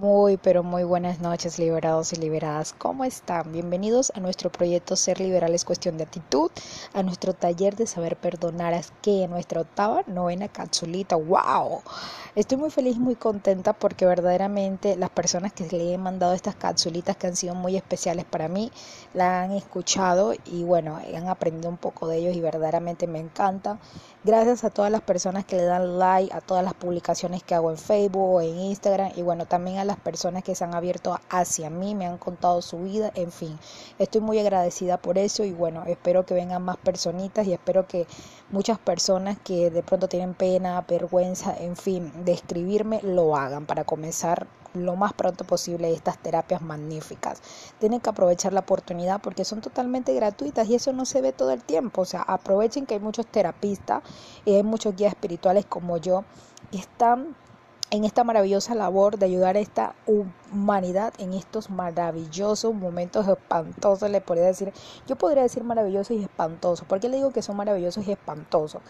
Muy, pero muy buenas noches, liberados y liberadas. ¿Cómo están? Bienvenidos a nuestro proyecto Ser Liberal es cuestión de actitud, a nuestro taller de saber perdonar, es que nuestra octava, novena capsulita. ¡Wow! Estoy muy feliz muy contenta porque verdaderamente las personas que le he mandado estas capsulitas que han sido muy especiales para mí, la han escuchado y bueno, han aprendido un poco de ellos y verdaderamente me encanta. Gracias a todas las personas que le dan like a todas las publicaciones que hago en Facebook en Instagram y bueno, también a las personas que se han abierto hacia mí, me han contado su vida, en fin, estoy muy agradecida por eso y bueno, espero que vengan más personitas y espero que muchas personas que de pronto tienen pena, vergüenza, en fin, de escribirme, lo hagan para comenzar lo más pronto posible estas terapias magníficas. Tienen que aprovechar la oportunidad porque son totalmente gratuitas y eso no se ve todo el tiempo. O sea, aprovechen que hay muchos terapistas y hay muchos guías espirituales como yo que están en esta maravillosa labor de ayudar a esta humanidad en estos maravillosos momentos espantosos, le podría decir, yo podría decir maravillosos y espantosos. ¿Por qué le digo que son maravillosos y espantosos?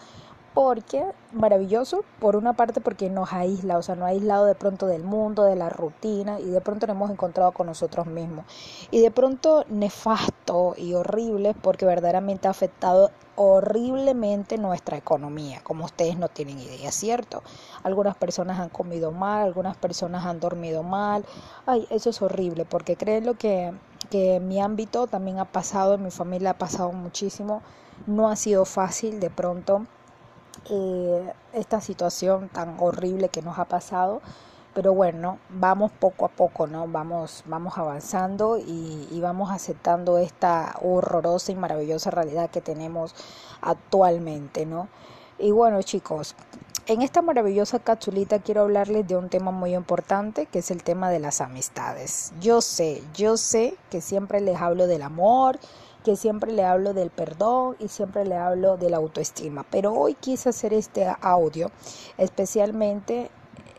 Porque maravilloso, por una parte porque nos aísla, o sea, nos ha aislado de pronto del mundo, de la rutina y de pronto nos hemos encontrado con nosotros mismos. Y de pronto nefasto y horrible porque verdaderamente ha afectado horriblemente nuestra economía, como ustedes no tienen idea, ¿cierto? Algunas personas han comido mal, algunas personas han dormido mal. Ay, eso es horrible, porque creen lo que, que mi ámbito también ha pasado, en mi familia ha pasado muchísimo. No ha sido fácil de pronto esta situación tan horrible que nos ha pasado pero bueno, vamos poco a poco, ¿no? Vamos, vamos avanzando y, vamos aceptando esta horrorosa y maravillosa realidad que tenemos actualmente, ¿no? Y bueno, chicos, en esta maravillosa capsulita quiero hablarles de un tema muy importante, que es el tema de las amistades. Yo sé, yo sé que siempre les hablo del amor, que siempre le hablo del perdón y siempre le hablo de la autoestima. Pero hoy quise hacer este audio especialmente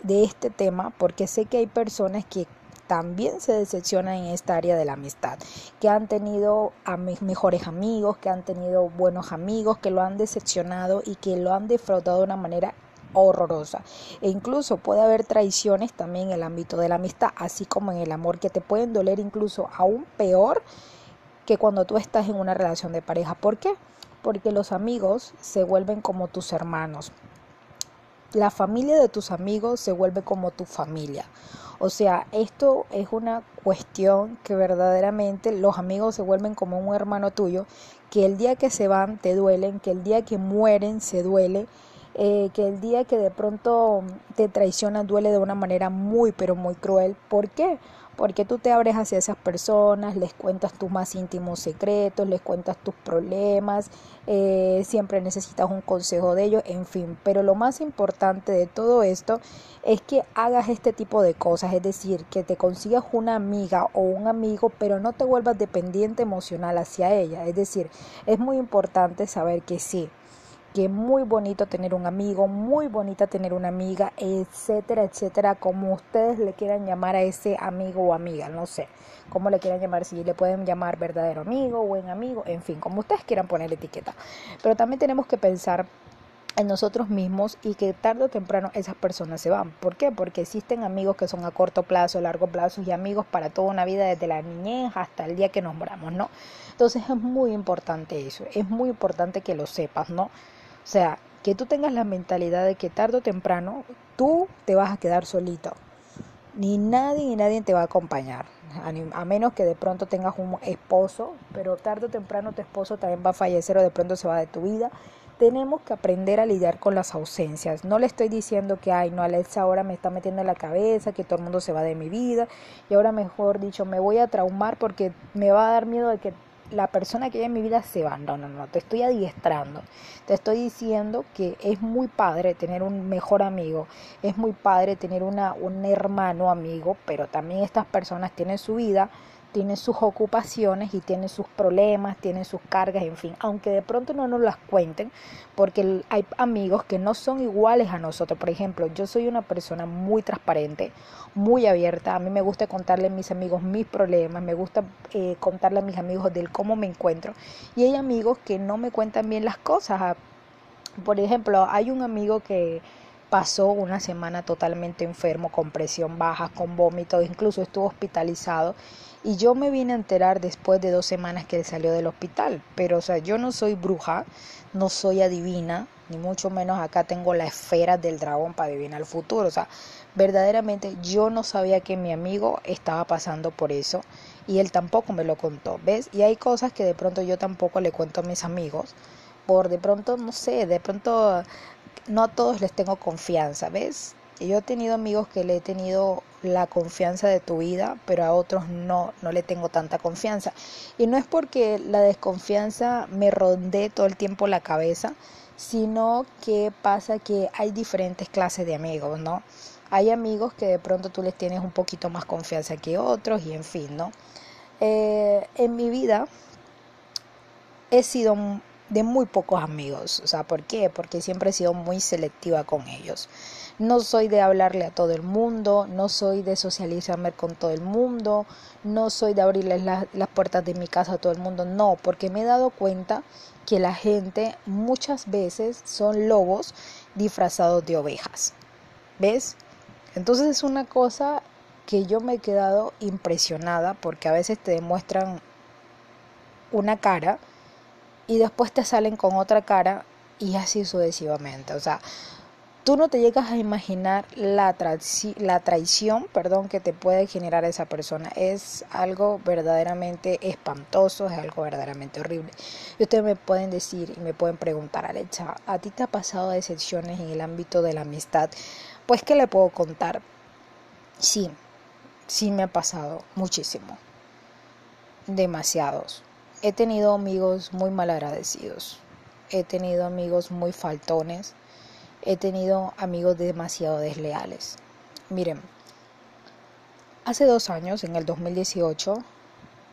de este tema porque sé que hay personas que también se decepcionan en esta área de la amistad, que han tenido a mejores amigos, que han tenido buenos amigos, que lo han decepcionado y que lo han defraudado de una manera horrorosa. E incluso puede haber traiciones también en el ámbito de la amistad, así como en el amor, que te pueden doler incluso aún peor que cuando tú estás en una relación de pareja. ¿Por qué? Porque los amigos se vuelven como tus hermanos la familia de tus amigos se vuelve como tu familia. O sea, esto es una cuestión que verdaderamente los amigos se vuelven como un hermano tuyo, que el día que se van te duelen, que el día que mueren se duele, eh, que el día que de pronto te traicionan duele de una manera muy, pero muy cruel. ¿Por qué? Porque tú te abres hacia esas personas, les cuentas tus más íntimos secretos, les cuentas tus problemas, eh, siempre necesitas un consejo de ellos, en fin. Pero lo más importante de todo esto es que hagas este tipo de cosas, es decir, que te consigas una amiga o un amigo, pero no te vuelvas dependiente emocional hacia ella. Es decir, es muy importante saber que sí, que muy bonito tener un amigo, muy bonita tener una amiga, etcétera, etcétera, como ustedes le quieran llamar a ese amigo o amiga, no sé, cómo le quieran llamar, si le pueden llamar verdadero amigo, buen amigo, en fin, como ustedes quieran poner etiqueta. Pero también tenemos que pensar en nosotros mismos y que tarde o temprano esas personas se van. ¿Por qué? Porque existen amigos que son a corto plazo, largo plazo y amigos para toda una vida desde la niñez hasta el día que nos moramos, ¿no? Entonces es muy importante eso, es muy importante que lo sepas, ¿no? Sea, que tú tengas la mentalidad de que tarde o temprano tú te vas a quedar solito. Ni nadie ni nadie te va a acompañar. A menos que de pronto tengas un esposo, pero tarde o temprano tu esposo también va a fallecer o de pronto se va de tu vida. Tenemos que aprender a lidiar con las ausencias. No le estoy diciendo que, ay, no, Alexa ahora me está metiendo en la cabeza, que todo el mundo se va de mi vida y ahora mejor dicho, me voy a traumar porque me va a dar miedo de que la persona que hay en mi vida se va. No, no, no, te estoy adiestrando. Te estoy diciendo que es muy padre tener un mejor amigo, es muy padre tener una, un hermano amigo, pero también estas personas tienen su vida tiene sus ocupaciones y tiene sus problemas, tiene sus cargas, en fin, aunque de pronto no nos las cuenten, porque hay amigos que no son iguales a nosotros. Por ejemplo, yo soy una persona muy transparente, muy abierta, a mí me gusta contarle a mis amigos mis problemas, me gusta eh, contarle a mis amigos del cómo me encuentro, y hay amigos que no me cuentan bien las cosas. Por ejemplo, hay un amigo que pasó una semana totalmente enfermo, con presión baja, con vómitos, incluso estuvo hospitalizado. Y yo me vine a enterar después de dos semanas que salió del hospital. Pero, o sea, yo no soy bruja, no soy adivina, ni mucho menos acá tengo la esfera del dragón para adivinar el futuro. O sea, verdaderamente yo no sabía que mi amigo estaba pasando por eso y él tampoco me lo contó, ¿ves? Y hay cosas que de pronto yo tampoco le cuento a mis amigos, por de pronto, no sé, de pronto no a todos les tengo confianza, ¿ves? Yo he tenido amigos que le he tenido la confianza de tu vida, pero a otros no, no le tengo tanta confianza. Y no es porque la desconfianza me ronde todo el tiempo la cabeza, sino que pasa que hay diferentes clases de amigos, ¿no? Hay amigos que de pronto tú les tienes un poquito más confianza que otros y en fin, ¿no? Eh, en mi vida he sido de muy pocos amigos. O sea, ¿por qué? Porque siempre he sido muy selectiva con ellos. No soy de hablarle a todo el mundo, no soy de socializarme con todo el mundo, no soy de abrirles las puertas de mi casa a todo el mundo, no, porque me he dado cuenta que la gente muchas veces son lobos disfrazados de ovejas. ¿Ves? Entonces es una cosa que yo me he quedado impresionada porque a veces te demuestran una cara y después te salen con otra cara y así sucesivamente. O sea, tú no te llegas a imaginar la, la traición perdón, que te puede generar esa persona. Es algo verdaderamente espantoso, es algo verdaderamente horrible. Y ustedes me pueden decir y me pueden preguntar, Alexa, ¿a ti te ha pasado decepciones en el ámbito de la amistad? Pues, ¿qué le puedo contar? Sí, sí me ha pasado muchísimo. Demasiados. He tenido amigos muy malagradecidos. He tenido amigos muy faltones he tenido amigos demasiado desleales. Miren, hace dos años, en el 2018,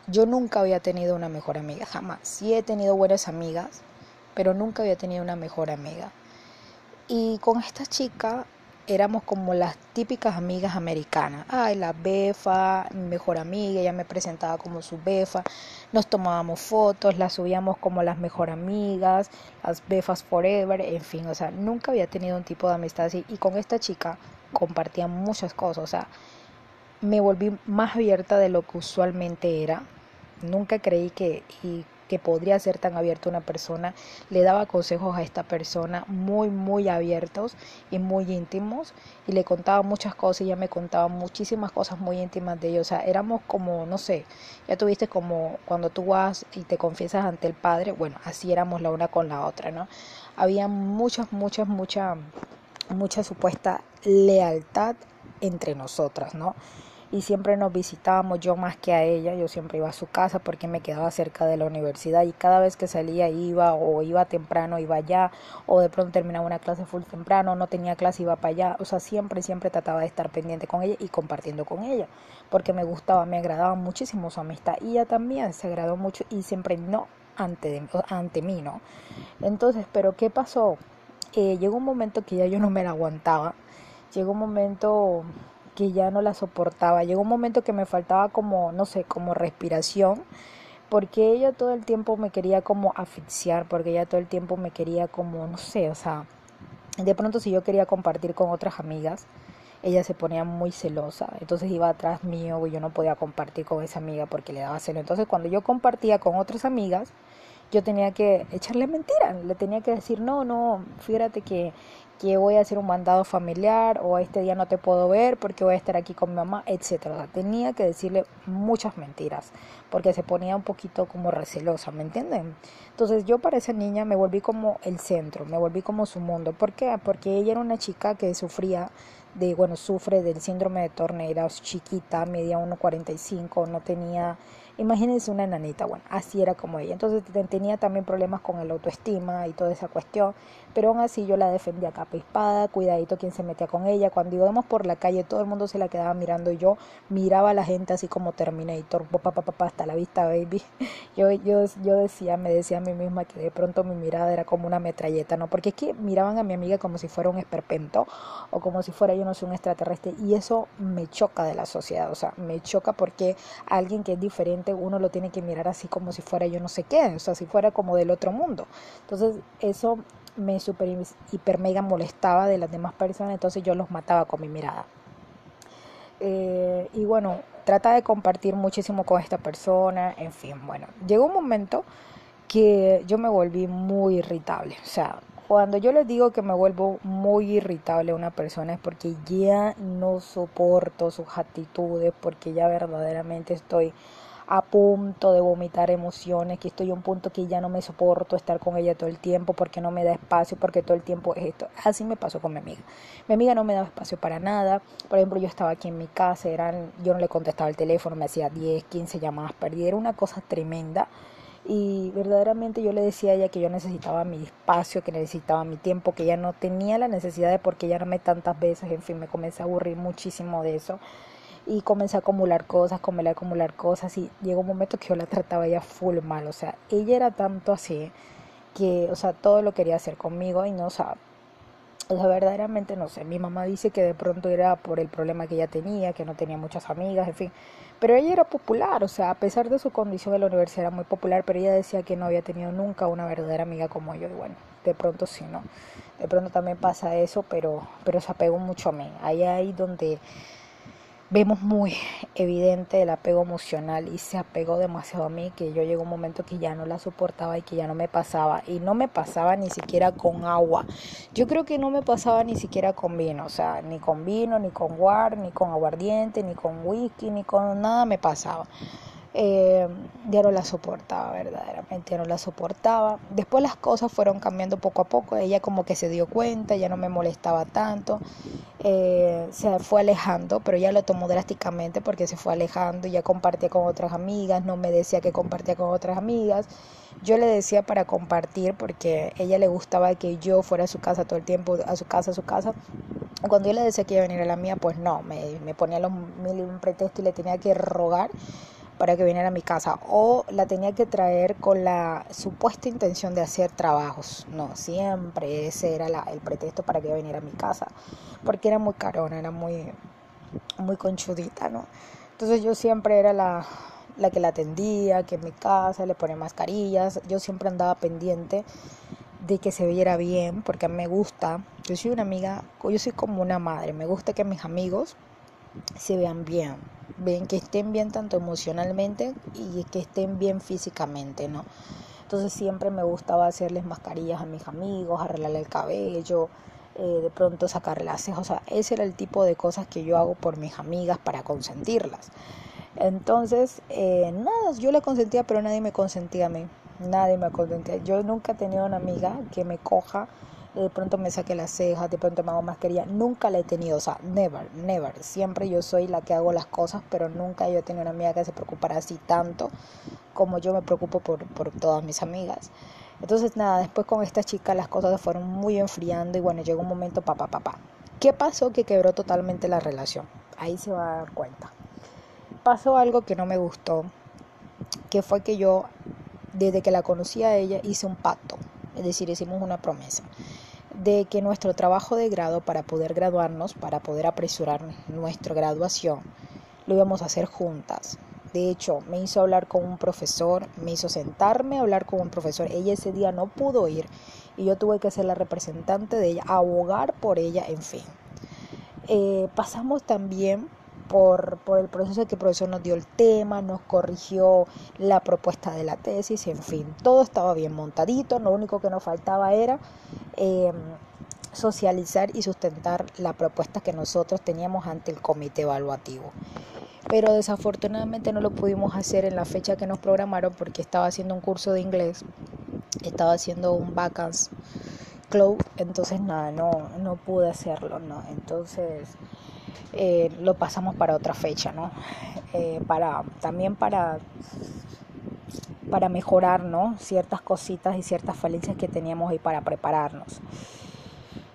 yo nunca había tenido una mejor amiga, jamás. Sí he tenido buenas amigas, pero nunca había tenido una mejor amiga. Y con esta chica éramos como las típicas amigas americanas. Ay, la befa, mi mejor amiga, ella me presentaba como su befa. Nos tomábamos fotos, las subíamos como las mejor amigas, las befas forever, en fin, o sea, nunca había tenido un tipo de amistad así. Y con esta chica compartía muchas cosas, o sea, me volví más abierta de lo que usualmente era. Nunca creí que, que podría ser tan abierto una persona, le daba consejos a esta persona muy, muy abiertos y muy íntimos y le contaba muchas cosas y ella me contaba muchísimas cosas muy íntimas de ella. O sea, éramos como, no sé, ya tuviste como cuando tú vas y te confiesas ante el Padre, bueno, así éramos la una con la otra, ¿no? Había muchas, muchas, mucha, mucha supuesta lealtad entre nosotras, ¿no? Y siempre nos visitábamos yo más que a ella, yo siempre iba a su casa porque me quedaba cerca de la universidad y cada vez que salía iba o iba temprano iba allá o de pronto terminaba una clase full temprano, no tenía clase iba para allá, o sea, siempre siempre trataba de estar pendiente con ella y compartiendo con ella porque me gustaba, me agradaba muchísimo su amistad y ella también se agradó mucho y siempre no ante, ante mí, ¿no? Entonces, pero ¿qué pasó? Eh, llegó un momento que ya yo no me la aguantaba, llegó un momento que ya no la soportaba. Llegó un momento que me faltaba como, no sé, como respiración, porque ella todo el tiempo me quería como asfixiar, porque ella todo el tiempo me quería como, no sé, o sea, de pronto si yo quería compartir con otras amigas, ella se ponía muy celosa, entonces iba atrás mío y yo no podía compartir con esa amiga porque le daba celo. Entonces cuando yo compartía con otras amigas, yo tenía que echarle mentira, le tenía que decir, no, no, fíjate que, que voy a hacer un mandado familiar o este día no te puedo ver porque voy a estar aquí con mi mamá, etcétera. tenía que decirle muchas mentiras porque se ponía un poquito como recelosa, ¿me entienden? Entonces yo para esa niña me volví como el centro, me volví como su mundo. ¿Por qué? Porque ella era una chica que sufría de, bueno, sufre del síndrome de Torne, era chiquita, medía 1,45, no tenía Imagínense una nanita, bueno, así era como ella. Entonces tenía también problemas con el autoestima y toda esa cuestión, pero aún así yo la defendía capa y espada, cuidadito quien se metía con ella. Cuando íbamos por la calle todo el mundo se la quedaba mirando y yo miraba a la gente así como Terminator, papá, papá, hasta la vista, baby. Yo, yo, yo decía, me decía a mí misma que de pronto mi mirada era como una metralleta, ¿no? Porque es que miraban a mi amiga como si fuera un esperpento o como si fuera yo no sé un extraterrestre y eso me choca de la sociedad, o sea, me choca porque alguien que es diferente uno lo tiene que mirar así como si fuera yo no sé qué, o sea, si fuera como del otro mundo. Entonces eso me super hiper mega molestaba de las demás personas, entonces yo los mataba con mi mirada. Eh, y bueno, trata de compartir muchísimo con esta persona, en fin, bueno, llegó un momento que yo me volví muy irritable, o sea, cuando yo les digo que me vuelvo muy irritable a una persona es porque ya no soporto sus actitudes, porque ya verdaderamente estoy a punto de vomitar emociones, que estoy a un punto que ya no me soporto estar con ella todo el tiempo porque no me da espacio, porque todo el tiempo es esto. Así me pasó con mi amiga. Mi amiga no me daba espacio para nada. Por ejemplo, yo estaba aquí en mi casa, eran, yo no le contestaba el teléfono, me hacía 10, 15 llamadas perdidas, era una cosa tremenda. Y verdaderamente yo le decía a ella que yo necesitaba mi espacio, que necesitaba mi tiempo, que ella no tenía la necesidad de porque ella me tantas veces, en fin, me comencé a aburrir muchísimo de eso y comencé a acumular cosas, a acumular cosas y llegó un momento que yo la trataba ya full mal, o sea, ella era tanto así que, o sea, todo lo quería hacer conmigo y no, o sea, verdaderamente no sé, mi mamá dice que de pronto era por el problema que ella tenía, que no tenía muchas amigas, en fin, pero ella era popular, o sea, a pesar de su condición en la universidad era muy popular, pero ella decía que no había tenido nunca una verdadera amiga como yo, y bueno, de pronto sí, ¿no? De pronto también pasa eso, pero, pero se apegó mucho a mí, ahí ahí donde vemos muy evidente el apego emocional y se apegó demasiado a mí que yo llegó un momento que ya no la soportaba y que ya no me pasaba y no me pasaba ni siquiera con agua. Yo creo que no me pasaba ni siquiera con vino o sea ni con vino ni con guar ni con aguardiente ni con whisky ni con nada me pasaba eh, ya no la soportaba verdaderamente, no la soportaba. Después las cosas fueron cambiando poco a poco, ella como que se dio cuenta, ya no me molestaba tanto, eh, se fue alejando, pero ya lo tomó drásticamente porque se fue alejando, ya compartía con otras amigas, no me decía que compartía con otras amigas. Yo le decía para compartir porque ella le gustaba que yo fuera a su casa todo el tiempo, a su casa, a su casa. Cuando yo le decía que iba a venir a la mía, pues no, me, me ponía los mil y un pretexto y le tenía que rogar para que viniera a mi casa o la tenía que traer con la supuesta intención de hacer trabajos. No, siempre ese era el pretexto para que viniera a mi casa, porque era muy carona, era muy, muy conchudita, ¿no? Entonces yo siempre era la, la que la atendía, que en mi casa le ponía mascarillas, yo siempre andaba pendiente de que se viera bien, porque me gusta, yo soy una amiga, yo soy como una madre, me gusta que mis amigos se vean bien, ven que estén bien tanto emocionalmente y que estén bien físicamente, ¿no? Entonces siempre me gustaba hacerles mascarillas a mis amigos, arreglarle el cabello, eh, de pronto sacarle las cejas, o sea, ese era el tipo de cosas que yo hago por mis amigas para consentirlas. Entonces, eh, nada, yo la consentía, pero nadie me consentía a mí, nadie me consentía. Yo nunca he tenido una amiga que me coja de pronto me saque las cejas, de pronto me hago mascarilla, nunca la he tenido, o sea, never, never, siempre yo soy la que hago las cosas, pero nunca yo he tenido una amiga que se preocupara así tanto como yo me preocupo por, por todas mis amigas. Entonces nada, después con esta chica las cosas se fueron muy enfriando y bueno, llegó un momento papá, papá. ¿Qué pasó? Que quebró totalmente la relación. Ahí se va a dar cuenta. Pasó algo que no me gustó, que fue que yo, desde que la conocí a ella, hice un pacto. Es decir, hicimos una promesa de que nuestro trabajo de grado para poder graduarnos, para poder apresurar nuestra graduación, lo íbamos a hacer juntas. De hecho, me hizo hablar con un profesor, me hizo sentarme a hablar con un profesor. Ella ese día no pudo ir y yo tuve que ser la representante de ella, abogar por ella, en fin. Eh, pasamos también por, por, el proceso de que el profesor nos dio el tema, nos corrigió la propuesta de la tesis, en fin, todo estaba bien montadito, lo único que nos faltaba era em, socializar y sustentar la propuesta que nosotros teníamos ante el comité evaluativo. Pero desafortunadamente no lo pudimos hacer en la fecha que nos programaron porque estaba haciendo un curso de inglés, estaba haciendo un vacance club, entonces nada, no, no pude hacerlo, ¿no? Entonces eh, lo pasamos para otra fecha, ¿no? Eh, para, también para, para mejorar, ¿no? Ciertas cositas y ciertas falencias que teníamos ahí para prepararnos.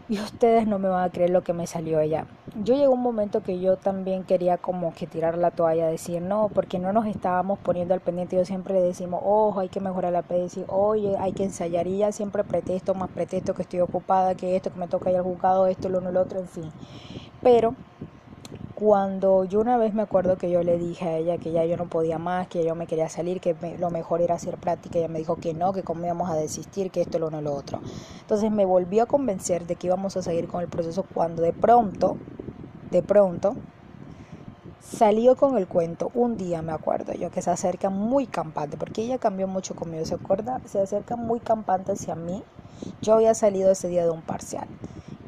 Y ustedes no me van a creer lo que me salió ella. Yo llegó un momento que yo también quería como que tirar la toalla, decir no, porque no nos estábamos poniendo al pendiente. Yo siempre le decimos, ojo, hay que mejorar la decir, oye, hay que ensayar. Y ya siempre pretexto, más pretexto que estoy ocupada, que esto, que me toca ir al juzgado, esto, lo uno, lo otro, en fin. Pero cuando yo una vez me acuerdo que yo le dije a ella que ya yo no podía más, que yo me quería salir, que lo mejor era hacer práctica, ella me dijo que no, que cómo íbamos a desistir, que esto, lo uno, lo otro. Entonces me volvió a convencer de que íbamos a seguir con el proceso cuando de pronto, de pronto, salió con el cuento un día, me acuerdo yo, que se acerca muy campante, porque ella cambió mucho conmigo, ¿se acuerda? Se acerca muy campante hacia mí. Yo había salido ese día de un parcial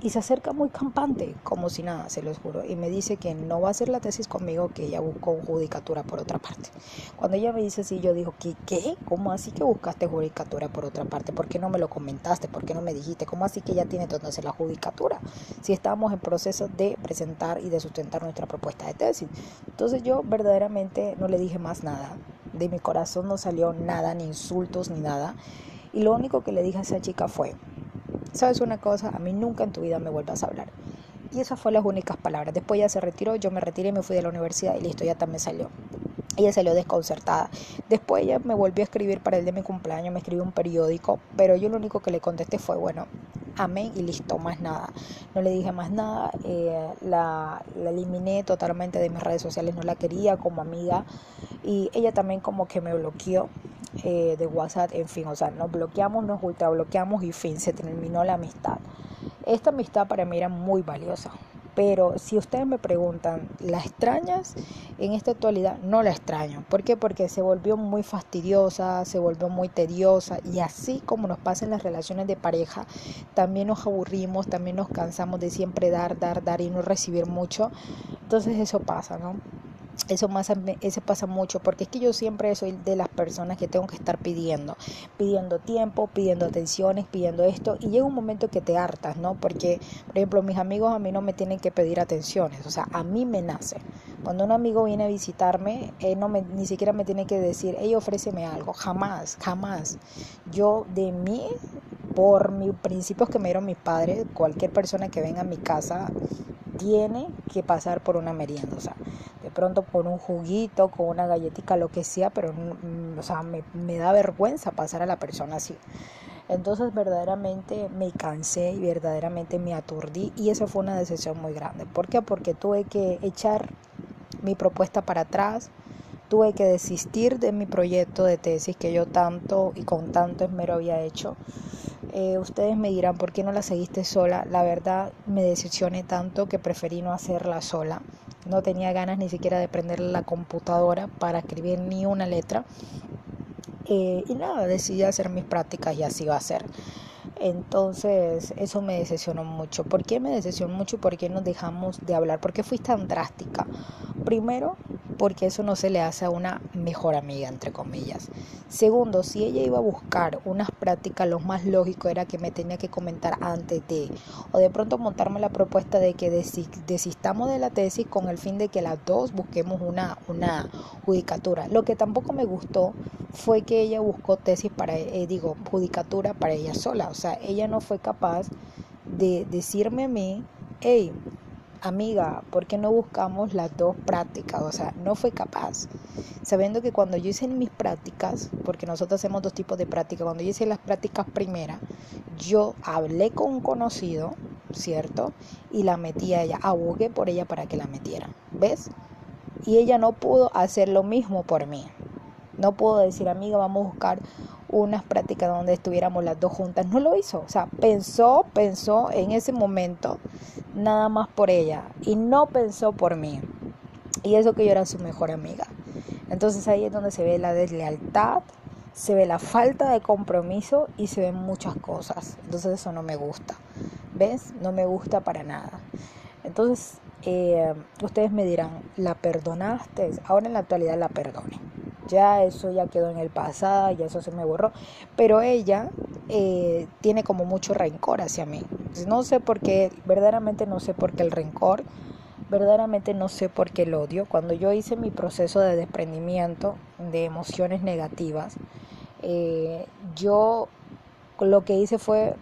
y se acerca muy campante, como si nada, se los juro, y me dice que no va a hacer la tesis conmigo, que ella buscó judicatura por otra parte. Cuando ella me dice así, yo digo, ¿qué? ¿Qué? ¿Cómo así que buscaste judicatura por otra parte? ¿Por qué no me lo comentaste? ¿Por qué no me dijiste? ¿Cómo así que ella tiene hacer la judicatura? Si estábamos en proceso de presentar y de sustentar nuestra propuesta de tesis. Entonces yo verdaderamente no le dije más nada. De mi corazón no salió nada, ni insultos, ni nada. Y lo único que le dije a esa chica fue, ¿sabes una cosa? A mí nunca en tu vida me vuelvas a hablar. Y esas fueron las únicas palabras. Después ya se retiró, yo me retiré, me fui de la universidad y listo, ya también salió. Ella salió desconcertada. Después ella me volvió a escribir para el de mi cumpleaños, me escribió un periódico, pero yo lo único que le contesté fue, bueno, amén y listo, más nada. No le dije más nada, eh, la, la, eliminé totalmente de mis redes sociales, no la quería como amiga y ella también como que me bloqueó eh, de WhatsApp, en fin, o sea, nos bloqueamos, nos ultra bloqueamos y fin, se terminó la amistad. Esta amistad para mí era muy valiosa, pero si ustedes me preguntan, ¿la extrañas? En esta actualidad no la extraño. ¿Por qué? Porque se volvió muy fastidiosa, se volvió muy tediosa y así como nos pasa en las relaciones de pareja, también nos aburrimos, también nos cansamos de siempre dar, dar, dar y no recibir mucho. Entonces eso pasa, ¿no? Eso, más, eso pasa mucho porque es que yo siempre soy de las personas que tengo que estar pidiendo, pidiendo tiempo, pidiendo atenciones, pidiendo esto y llega un momento que te hartas, ¿no? Porque, por ejemplo, mis amigos a mí no me tienen que pedir atenciones, o sea, a mí me nace. Cuando un amigo viene a visitarme, él no me, ni siquiera me tiene que decir, hey, ofréceme algo, jamás, jamás. Yo de mí, por mis principios que me dieron mis padres, cualquier persona que venga a mi casa tiene que pasar por una merienda, o sea, de pronto por un juguito, con una galletita, lo que sea, pero mm, o sea, me, me da vergüenza pasar a la persona así. Entonces verdaderamente me cansé y verdaderamente me aturdí y esa fue una decisión muy grande. ¿Por qué? Porque tuve que echar mi propuesta para atrás, tuve que desistir de mi proyecto de tesis que yo tanto y con tanto esmero había hecho eh, ustedes me dirán, ¿por qué no la seguiste sola? La verdad me decepcioné tanto que preferí no hacerla sola. No tenía ganas ni siquiera de prender la computadora para escribir ni una letra. Eh, y nada, decidí hacer mis prácticas y así va a ser. Entonces, eso me decepcionó mucho. ¿Por qué me decepcionó mucho? ¿Por qué nos dejamos de hablar? ¿Por qué fui tan drástica? Primero, porque eso no se le hace a una mejor amiga, entre comillas. Segundo, si ella iba a buscar unas prácticas, lo más lógico era que me tenía que comentar antes de, o de pronto montarme la propuesta de que desistamos de la tesis con el fin de que las dos busquemos una, una judicatura. Lo que tampoco me gustó fue que ella buscó tesis para, eh, digo, judicatura para ella sola. O sea, ella no fue capaz de decirme a mí, hey, amiga, ¿por qué no buscamos las dos prácticas? O sea, no fue capaz. Sabiendo que cuando yo hice mis prácticas, porque nosotros hacemos dos tipos de prácticas, cuando yo hice las prácticas primeras, yo hablé con un conocido, ¿cierto? Y la metí a ella, abogué por ella para que la metiera, ¿ves? Y ella no pudo hacer lo mismo por mí. No puedo decir, amiga, vamos a buscar unas prácticas donde estuviéramos las dos juntas. No lo hizo. O sea, pensó, pensó en ese momento nada más por ella y no pensó por mí. Y eso que yo era su mejor amiga. Entonces ahí es donde se ve la deslealtad, se ve la falta de compromiso y se ven muchas cosas. Entonces eso no me gusta. ¿Ves? No me gusta para nada. Entonces, eh, ustedes me dirán, ¿la perdonaste? Ahora en la actualidad la perdone ya eso ya quedó en el pasado, ya eso se me borró, pero ella eh, tiene como mucho rencor hacia mí. No sé por qué, verdaderamente no sé por qué el rencor, verdaderamente no sé por qué el odio. Cuando yo hice mi proceso de desprendimiento de emociones negativas, eh, yo lo que hice fue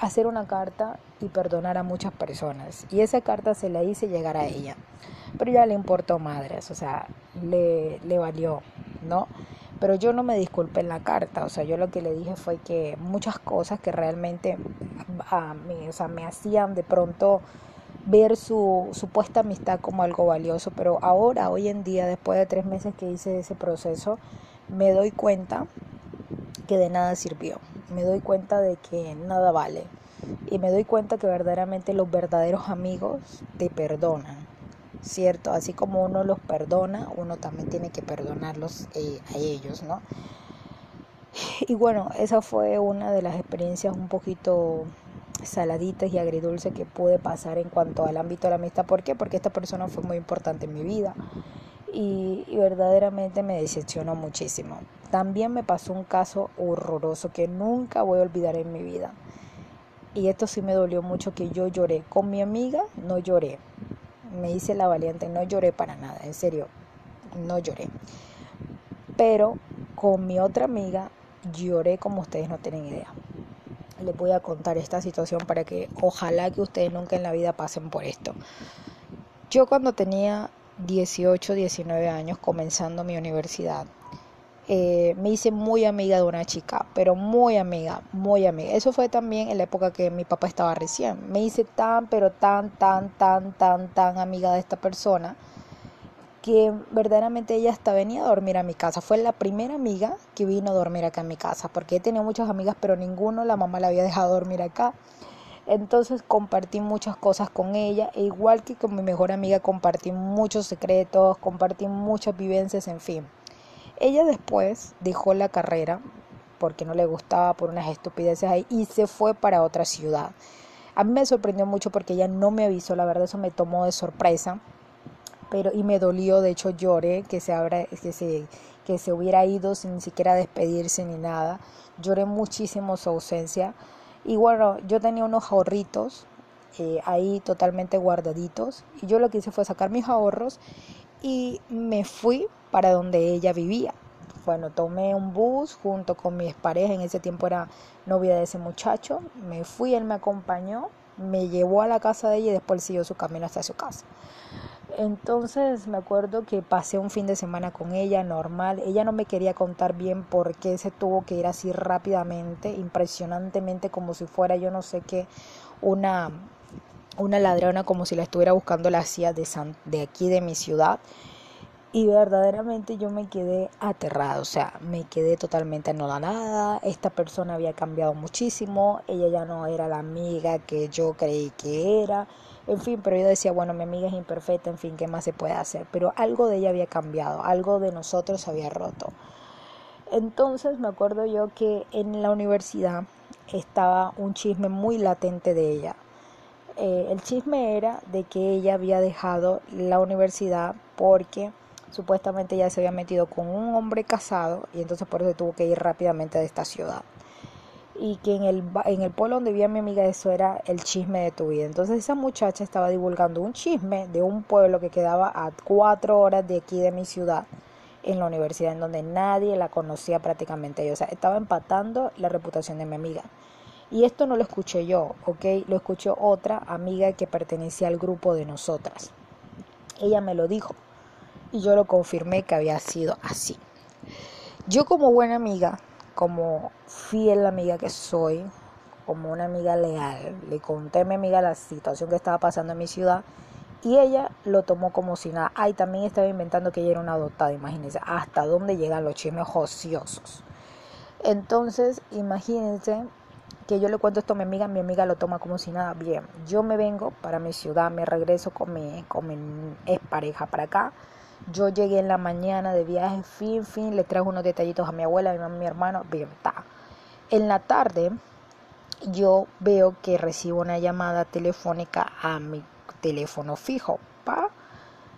hacer una carta y perdonar a muchas personas. Y esa carta se la hice llegar a ella. Pero ya le importó madres, o sea, le, le valió. ¿no? Pero yo no me disculpé en la carta, o sea, yo lo que le dije fue que muchas cosas que realmente a mí, o sea, me hacían de pronto ver su supuesta amistad como algo valioso, pero ahora, hoy en día, después de tres meses que hice ese proceso, me doy cuenta que de nada sirvió, me doy cuenta de que nada vale y me doy cuenta que verdaderamente los verdaderos amigos te perdonan, ¿cierto? Así como uno los perdona, uno también tiene que perdonarlos eh, a ellos, ¿no? Y bueno, esa fue una de las experiencias un poquito saladitas y agridulces que pude pasar en cuanto al ámbito de la amistad. ¿Por qué? Porque esta persona fue muy importante en mi vida y, verdaderamente me decepcionó muchísimo. También me pasó un caso horroroso que nunca voy a olvidar en mi vida. Y esto sí me dolió mucho que yo lloré. Con mi amiga no lloré. Me hice la valiente, no lloré para nada, en serio, no lloré. Pero con mi otra amiga lloré como ustedes no tienen idea. Les voy a contar esta situación para que ojalá que ustedes nunca en la vida pasen por esto. Yo cuando tenía 18, 19 años comenzando mi universidad, eh, me hice muy amiga de una chica, pero muy amiga, muy amiga. Eso fue también en la época que mi papá estaba recién. Me hice tan, pero tan, tan, tan, tan, tan amiga de esta persona que verdaderamente ella hasta venía a dormir a mi casa. Fue la primera amiga que vino a dormir acá en mi casa, porque he tenido muchas amigas, pero ninguno la mamá la había dejado dormir acá. Entonces compartí muchas cosas con ella, e igual que con mi mejor amiga compartí muchos secretos, compartí muchas vivencias, en fin. Ella después dejó la carrera porque no le gustaba por unas estupideces ahí y se fue para otra ciudad. A mí me sorprendió mucho porque ella no me avisó, la verdad eso me tomó de sorpresa pero y me dolió, de hecho lloré que se, abra, que se, que se hubiera ido sin siquiera despedirse ni nada. Lloré muchísimo su ausencia. Y bueno, yo tenía unos ahorritos eh, ahí totalmente guardaditos y yo lo que hice fue sacar mis ahorros y me fui para donde ella vivía. Bueno, tomé un bus junto con mi pareja, en ese tiempo era novia de ese muchacho, me fui, él me acompañó, me llevó a la casa de ella y después siguió su camino hasta su casa. Entonces me acuerdo que pasé un fin de semana con ella normal. Ella no me quería contar bien por qué se tuvo que ir así rápidamente, impresionantemente, como si fuera yo no sé qué, una, una ladrona, como si la estuviera buscando la CIA de, de aquí de mi ciudad. Y verdaderamente yo me quedé aterrada, o sea, me quedé totalmente anonadada. Esta persona había cambiado muchísimo, ella ya no era la amiga que yo creí que era en fin, pero yo decía, bueno, mi amiga es imperfecta, en fin, ¿qué más se puede hacer? Pero algo de ella había cambiado, algo de nosotros había roto. Entonces me acuerdo yo que en la universidad estaba un chisme muy latente de ella. Eh, el chisme era de que ella había dejado la universidad porque supuestamente ya se había metido con un hombre casado y entonces por eso tuvo que ir rápidamente de esta ciudad y que en el, en el pueblo donde vivía mi amiga eso era el chisme de tu vida. Entonces esa muchacha estaba divulgando un chisme de un pueblo que quedaba a cuatro horas de aquí de mi ciudad en la universidad en donde nadie la conocía prácticamente. O sea, estaba empatando la reputación de mi amiga. Y esto no lo escuché yo, ¿ok? Lo escuchó otra amiga que pertenecía al grupo de nosotras. Ella me lo dijo y yo lo confirmé que había sido así. Yo como buena amiga como fiel amiga que soy, como una amiga leal, le conté a mi amiga la situación que estaba pasando en mi ciudad y ella lo tomó como si nada. Ay, también estaba inventando que ella era una adoptada, imagínense, hasta dónde llegan los chismes ociosos. Entonces, imagínense que yo le cuento esto a mi amiga, mi amiga lo toma como si nada. Bien, yo me vengo para mi ciudad, me regreso con mi, con mi ex pareja para acá yo llegué en la mañana de viaje, fin, fin, le trajo unos detallitos a mi abuela, a mi mamá, a mi hermano, bien, está. En la tarde yo veo que recibo una llamada telefónica a mi teléfono fijo, pa,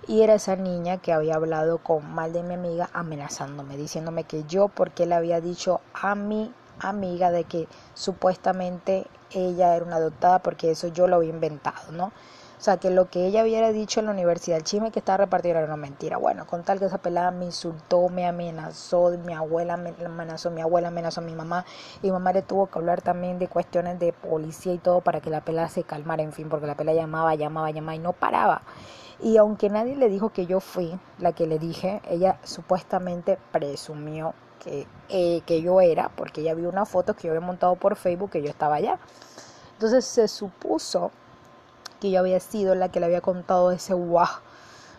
y era esa niña que había hablado con mal de mi amiga amenazándome, diciéndome que yo porque le había dicho a mi amiga de que supuestamente ella era una adoptada porque eso yo lo había inventado, ¿no? O sea, que lo que ella hubiera dicho en la universidad, el chisme que estaba repartido era una mentira. Bueno, con tal que esa pelada me insultó, me amenazó, mi abuela me amenazó, mi abuela amenazó a mi mamá. Y mi mamá le tuvo que hablar también de cuestiones de policía y todo para que la pelada se calmara, en fin, porque la pelada llamaba, llamaba, llamaba y no paraba. Y aunque nadie le dijo que yo fui la que le dije, ella supuestamente presumió que, eh, que yo era, porque ella vio una foto que yo había montado por Facebook que yo estaba allá. Entonces se supuso que yo había sido la que le había contado ese guau,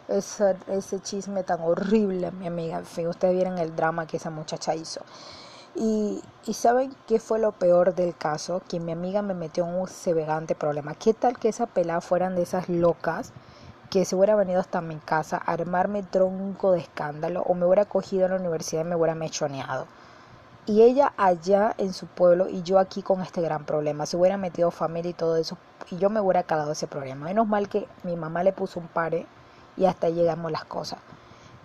ese, ese chisme tan horrible mi amiga. En fin, ustedes vieron el drama que esa muchacha hizo. Y, y, saben qué fue lo peor del caso, que mi amiga me metió en un sevegante problema. ¿Qué tal que esa pelada fueran de esas locas que se hubiera venido hasta mi casa a armarme tronco de escándalo o me hubiera cogido en la universidad y me hubiera mechoneado? Y ella allá en su pueblo y yo aquí con este gran problema. Se hubiera metido familia y todo eso y yo me hubiera calado ese problema. Menos mal que mi mamá le puso un pare y hasta ahí llegamos las cosas.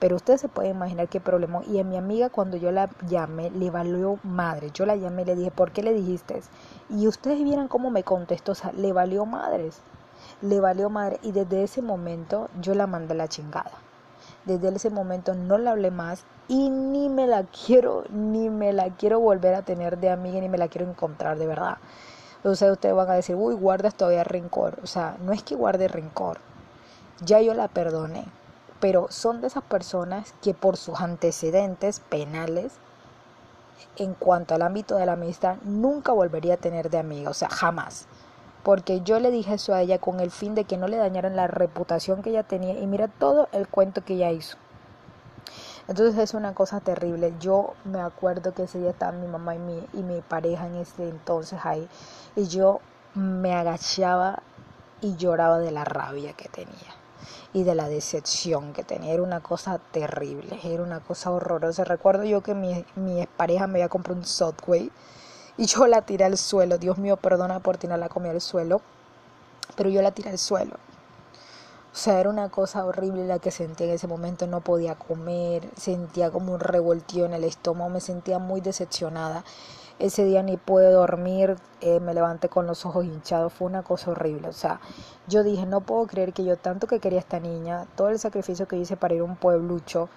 Pero ustedes se pueden imaginar qué problema. Y a mi amiga cuando yo la llamé, le valió madre. Yo la llamé y le dije, ¿por qué le dijiste? Y ustedes vieran cómo me contestó. O sea, le valió madres. Le valió madre. Y desde ese momento yo la mandé a la chingada. Desde ese momento no la hablé más y ni me la quiero, ni me la quiero volver a tener de amiga, ni me la quiero encontrar de verdad. Sea, ustedes van a decir, uy, guardas todavía rencor. O sea, no es que guarde rencor. Ya yo la perdoné pero son de esas personas que por sus antecedentes penales en cuanto al ámbito de la amistad nunca volvería a tener de amiga, o sea, jamás. Porque yo le dije eso a ella con el fin de que no le dañaran la reputación que ella tenía y mira todo el cuento que ella hizo. Entonces es una cosa terrible. Yo me acuerdo que ese día estaba mi mamá y mi, y mi pareja en ese entonces ahí y yo me agachaba y lloraba de la rabia que tenía y de la decepción que tenía. Era una cosa terrible, era una cosa horrorosa. Recuerdo yo que mi, mi pareja me había comprado un Subway y yo la tiré al suelo. Dios mío, perdona por tirarla comida al suelo, pero yo la tiré al suelo. O sea, era una cosa horrible la que sentía en ese momento. No podía comer, sentía como un revoltío en el estómago, me sentía muy decepcionada. Ese día ni pude dormir, eh, me levanté con los ojos hinchados, fue una cosa horrible. O sea, yo dije, no puedo creer que yo tanto que quería a esta niña, todo el sacrificio que hice para ir a un pueblucho,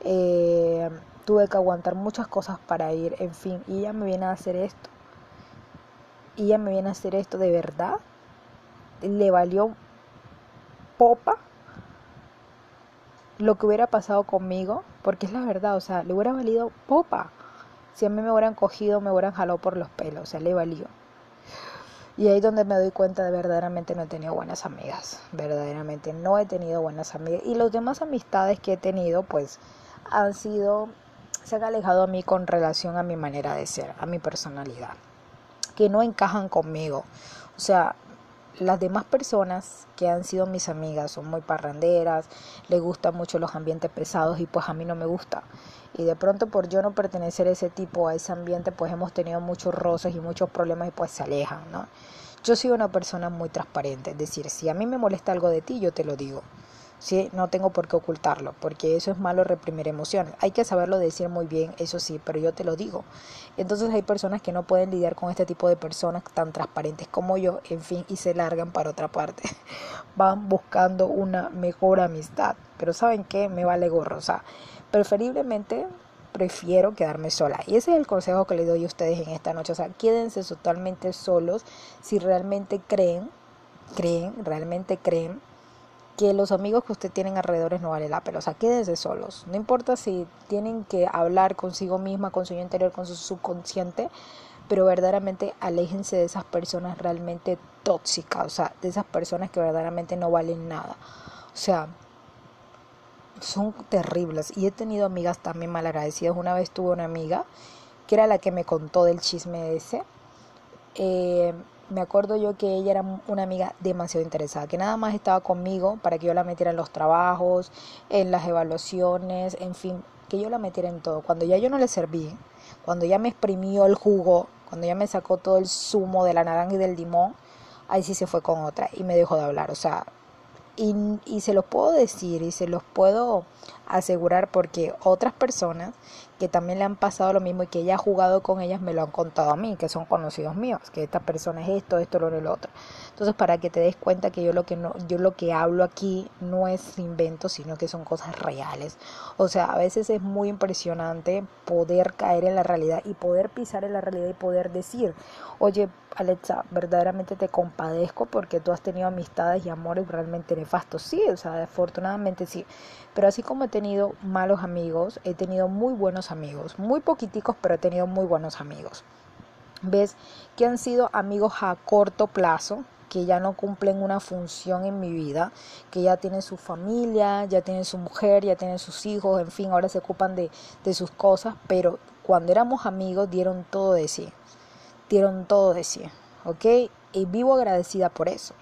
eh, tuve que aguantar muchas cosas para ir, en fin, y ella me viene a hacer esto. Y ella me viene a hacer esto de verdad. Le valió popa lo que hubiera pasado conmigo, porque es la verdad, o sea, le hubiera valido popa. Si a mí me hubieran cogido, me hubieran jalado por los pelos, o sea, le valió. Y ahí es donde me doy cuenta de verdaderamente no he tenido buenas amigas, verdaderamente no he tenido buenas amigas. Y las demás amistades que he tenido, pues, han sido, se han alejado a mí con relación a mi manera de ser, a mi personalidad, que no encajan conmigo. O sea, las demás personas que han sido mis amigas son muy parranderas, les gustan mucho los ambientes pesados y pues a mí no me gusta y de pronto por yo no pertenecer a ese tipo, a ese ambiente, pues hemos tenido muchos roces y muchos problemas y pues se alejan, ¿no? Yo soy una persona muy transparente, es decir, si a mí me molesta algo de ti, yo te lo digo. ¿Sí? No tengo por qué ocultarlo, porque eso es malo reprimir emociones. Hay que saberlo decir muy bien, eso sí, pero yo te lo digo. Entonces hay personas que no pueden lidiar con este tipo de personas tan transparentes como yo, en fin, y se largan para otra parte. Van buscando una mejor amistad. Pero ¿saben qué? Me vale gorro. O sea, preferiblemente prefiero quedarme sola. Y ese es el consejo que le doy a ustedes en esta noche. O sea, quédense totalmente solos si realmente creen, creen, realmente creen que los amigos que usted tienen alrededor no vale la pena. O sea, quédense solos. No importa si tienen que hablar consigo misma, con su interior, con su subconsciente, pero verdaderamente aléjense de esas personas realmente tóxicas, o sea, de esas personas que verdaderamente no valen nada. O sea, son terribles. Y he tenido amigas también malagradecidas. Una vez tuve una amiga que era la que me contó del chisme ese. Eh, me acuerdo yo que ella era una amiga demasiado interesada, que nada más estaba conmigo para que yo la metiera en los trabajos, en las evaluaciones, en fin, que yo la metiera en todo. Cuando ya yo no le serví, cuando ya me exprimió el jugo, cuando ya me sacó todo el zumo de la naranja y del limón, ahí sí se fue con otra y me dejó de hablar. O sea, y, y se los puedo decir y se los puedo asegurar porque otras personas que también le han pasado lo mismo y que ella ha jugado con ellas me lo han contado a mí, que son conocidos míos, que esta persona es esto, esto, lo, lo otro. Entonces, para que te des cuenta que yo lo que no, yo lo que hablo aquí no es invento, sino que son cosas reales. O sea, a veces es muy impresionante poder caer en la realidad y poder pisar en la realidad y poder decir, oye, Alexa, verdaderamente te compadezco porque tú has tenido amistades y amores realmente nefastos. Sí, o sea, afortunadamente sí. Pero así como he tenido malos amigos, he tenido muy buenos amigos. Muy poquiticos, pero he tenido muy buenos amigos. ¿Ves? Que han sido amigos a corto plazo, que ya no cumplen una función en mi vida, que ya tienen su familia, ya tienen su mujer, ya tienen sus hijos, en fin, ahora se ocupan de, de sus cosas, pero cuando éramos amigos dieron todo de sí, dieron todo de sí, ¿ok? Y vivo agradecida por eso.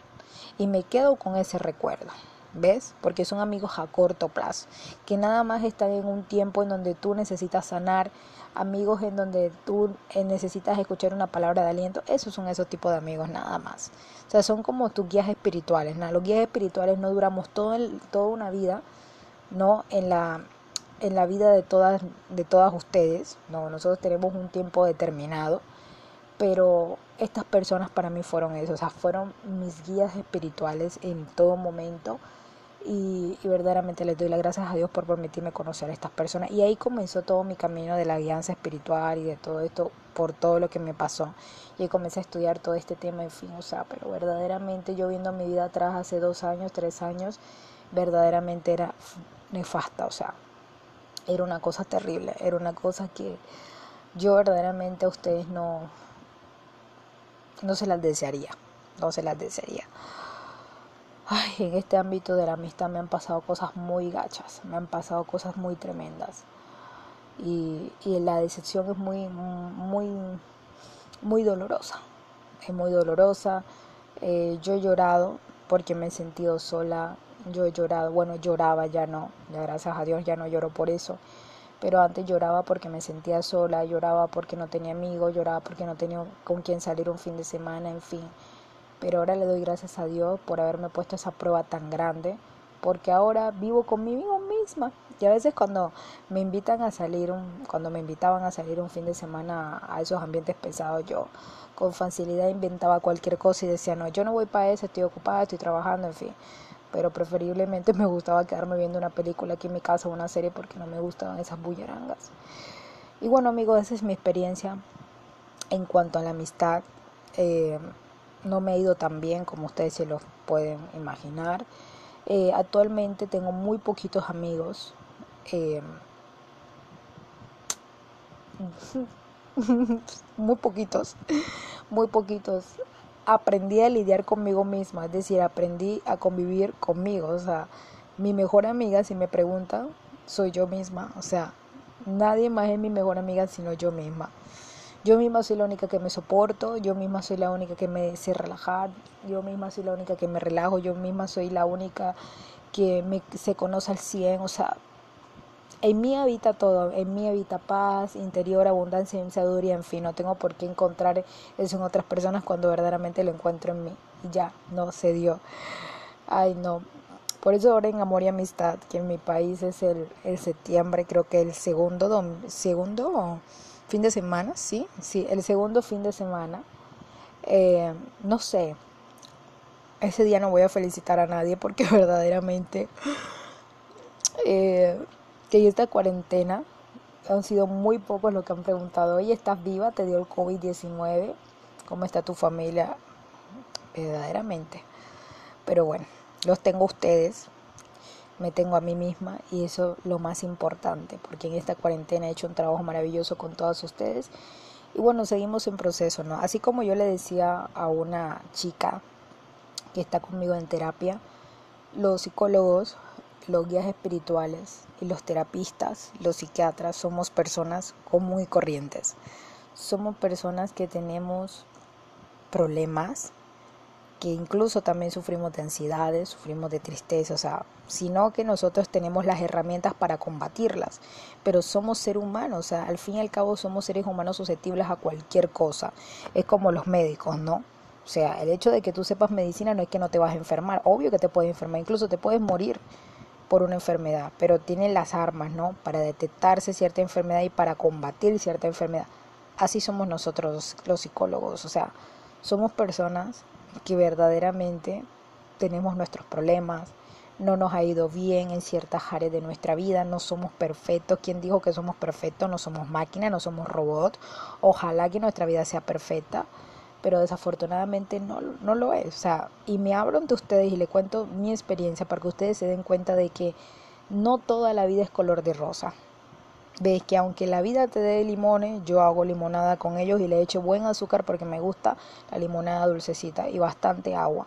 Y me quedo con ese recuerdo. ¿Ves? Porque son amigos a corto plazo, que nada más están en un tiempo en donde tú necesitas sanar, amigos en donde tú eh, necesitas escuchar una palabra de aliento, esos son esos tipos de amigos nada más. O sea, son como tus guías espirituales, ¿no? Los guías espirituales no duramos todo el, toda una vida, ¿no? En la, en la vida de todas, de todas ustedes, ¿no? Nosotros tenemos un tiempo determinado, pero estas personas para mí fueron eso, o sea, fueron mis guías espirituales en todo momento y, verdaderamente les doy las gracias a Dios por permitirme conocer a estas personas. Y ahí comenzó todo mi camino de la guianza espiritual y de todo esto por todo lo que me pasó. Y comencé a estudiar todo este tema, en fin, o sea, pero verdaderamente yo viendo mi vida atrás hace dos años, tres años, verdaderamente era nefasta, o sea, era una cosa terrible, era una cosa que yo verdaderamente a ustedes no, no se las desearía, no se las desearía. Ay, en este ámbito de la amistad me han pasado cosas muy gachas, me han pasado cosas muy tremendas. Y, y la decepción es muy, muy, muy dolorosa. Es muy dolorosa. Eh, yo he llorado porque me he sentido sola. Yo he llorado, bueno, lloraba, ya no. Gracias a Dios ya no lloro por eso. Pero antes lloraba porque me sentía sola, lloraba porque no tenía amigos, lloraba porque no tenía con quién salir un fin de semana, en fin pero ahora le doy gracias a Dios por haberme puesto esa prueba tan grande, porque ahora vivo conmigo misma. Y a veces cuando me invitan a salir, un, cuando me invitaban a salir un fin de semana a esos ambientes pesados, yo con facilidad inventaba cualquier cosa y decía, no, yo no voy para eso, estoy ocupada, estoy trabajando, en fin. Pero preferiblemente me gustaba quedarme viendo una película aquí en mi casa o una serie porque no me gustaban esas bullerangas. Y bueno amigos, esa es mi experiencia en cuanto a la amistad. Eh, no me ha ido tan bien como ustedes se lo pueden imaginar. Eh, actualmente tengo muy poquitos amigos. Eh, muy poquitos, muy poquitos. Aprendí a lidiar conmigo misma, es decir, aprendí a convivir conmigo. O sea, mi mejor amiga, si me preguntan, soy yo misma. O sea, nadie más es mi mejor amiga sino yo misma. Yo misma soy la única que me soporto, yo misma soy la única que me sé relajar, yo misma soy la única que me relajo, yo misma soy la única que se conoce al 100, o sea, en mí habita todo, en mí habita paz, interior, abundancia sabiduría, en fin, no tengo por qué encontrar eso en otras personas cuando verdaderamente lo encuentro en mí. Y ya, no se dio. Ay, no. Por eso ahora en Amor y Amistad, que en mi país es el, el septiembre, creo que el segundo, segundo fin de semana, sí, sí, el segundo fin de semana. Eh, no sé, ese día no voy a felicitar a nadie porque verdaderamente eh, que esta cuarentena han sido muy pocos los que han preguntado, oye, ¿estás viva? ¿Te dio el COVID-19? ¿Cómo está tu familia? Verdaderamente. Pero bueno, los tengo ustedes me tengo a mí misma y eso es lo más importante, porque en esta cuarentena he hecho un trabajo maravilloso con todos ustedes. Y bueno, seguimos en proceso, ¿no? Así como yo le decía a una chica que está conmigo en terapia, los psicólogos, los guías espirituales y los terapistas, los psiquiatras, somos personas común y corrientes. Somos personas que tenemos problemas, que incluso también sufrimos de ansiedades, sufrimos de tristeza, o sea, sino que nosotros tenemos las herramientas para combatirlas, pero somos seres humanos, o sea, al fin y al cabo somos seres humanos susceptibles a cualquier cosa, es como los médicos, ¿no? O sea, el hecho de que tú sepas medicina no es que no te vas a enfermar, obvio que te puedes enfermar, incluso te puedes morir por una enfermedad, pero tienen las armas, ¿no? Para detectarse cierta enfermedad y para combatir cierta enfermedad. Así somos nosotros los psicólogos, o sea, somos personas que verdaderamente tenemos nuestros problemas, no nos ha ido bien en ciertas áreas de nuestra vida, no somos perfectos. ¿Quién dijo que somos perfectos? No somos máquinas, no somos robots. Ojalá que nuestra vida sea perfecta, pero desafortunadamente no, no lo es. O sea, y me hablo ante ustedes y le cuento mi experiencia para que ustedes se den cuenta de que no toda la vida es color de rosa. ves que aunque la vida te dé limones, yo hago limonada con ellos y le echo buen azúcar porque me gusta la limonada dulcecita y bastante agua.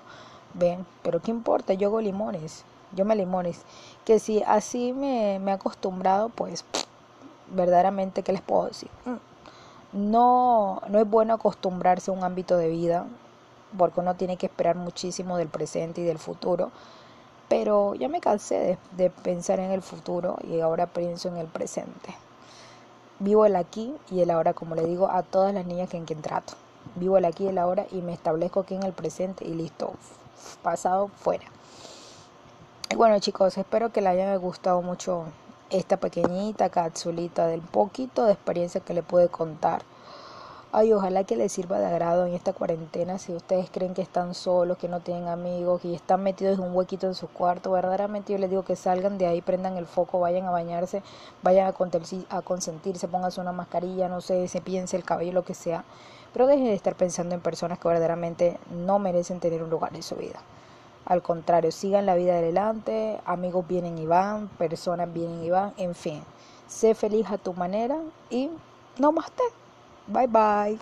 Ven, pero ¿qué importa? Yo hago limones, yo me limones. Que si así me, me he acostumbrado, pues verdaderamente, ¿qué les puedo decir? Mm, no, no es bueno acostumbrarse a un ámbito de vida porque uno tiene que esperar muchísimo del presente y del futuro. Pero ya me cansé de, pensar en el futuro y ahora pienso en el presente. Vivo el aquí y el ahora, como le digo a todas las niñas en quien trato. Vivo el aquí y el ahora y me establezco aquí en el presente y listo, pasado fuera. Y bueno chicos, espero que les haya gustado mucho esta pequeñita capsulita del poquito de experiencia que le pude contar Ay, ojalá que les sirva de agrado en esta cuarentena. Si ustedes creen que están solos, que no tienen amigos, y están metidos en un huequito en su cuarto, verdaderamente yo les digo que salgan de ahí, prendan el foco, vayan a bañarse, vayan a, a consentirse, pónganse una mascarilla, no sé, se piense el cabello, lo que sea. Pero dejen de estar pensando en personas que verdaderamente no merecen tener un lugar en su vida. Al contrario, sigan la vida adelante, amigos vienen y van, personas vienen y van, en fin. Sé feliz a tu manera y no más te. Bye bye.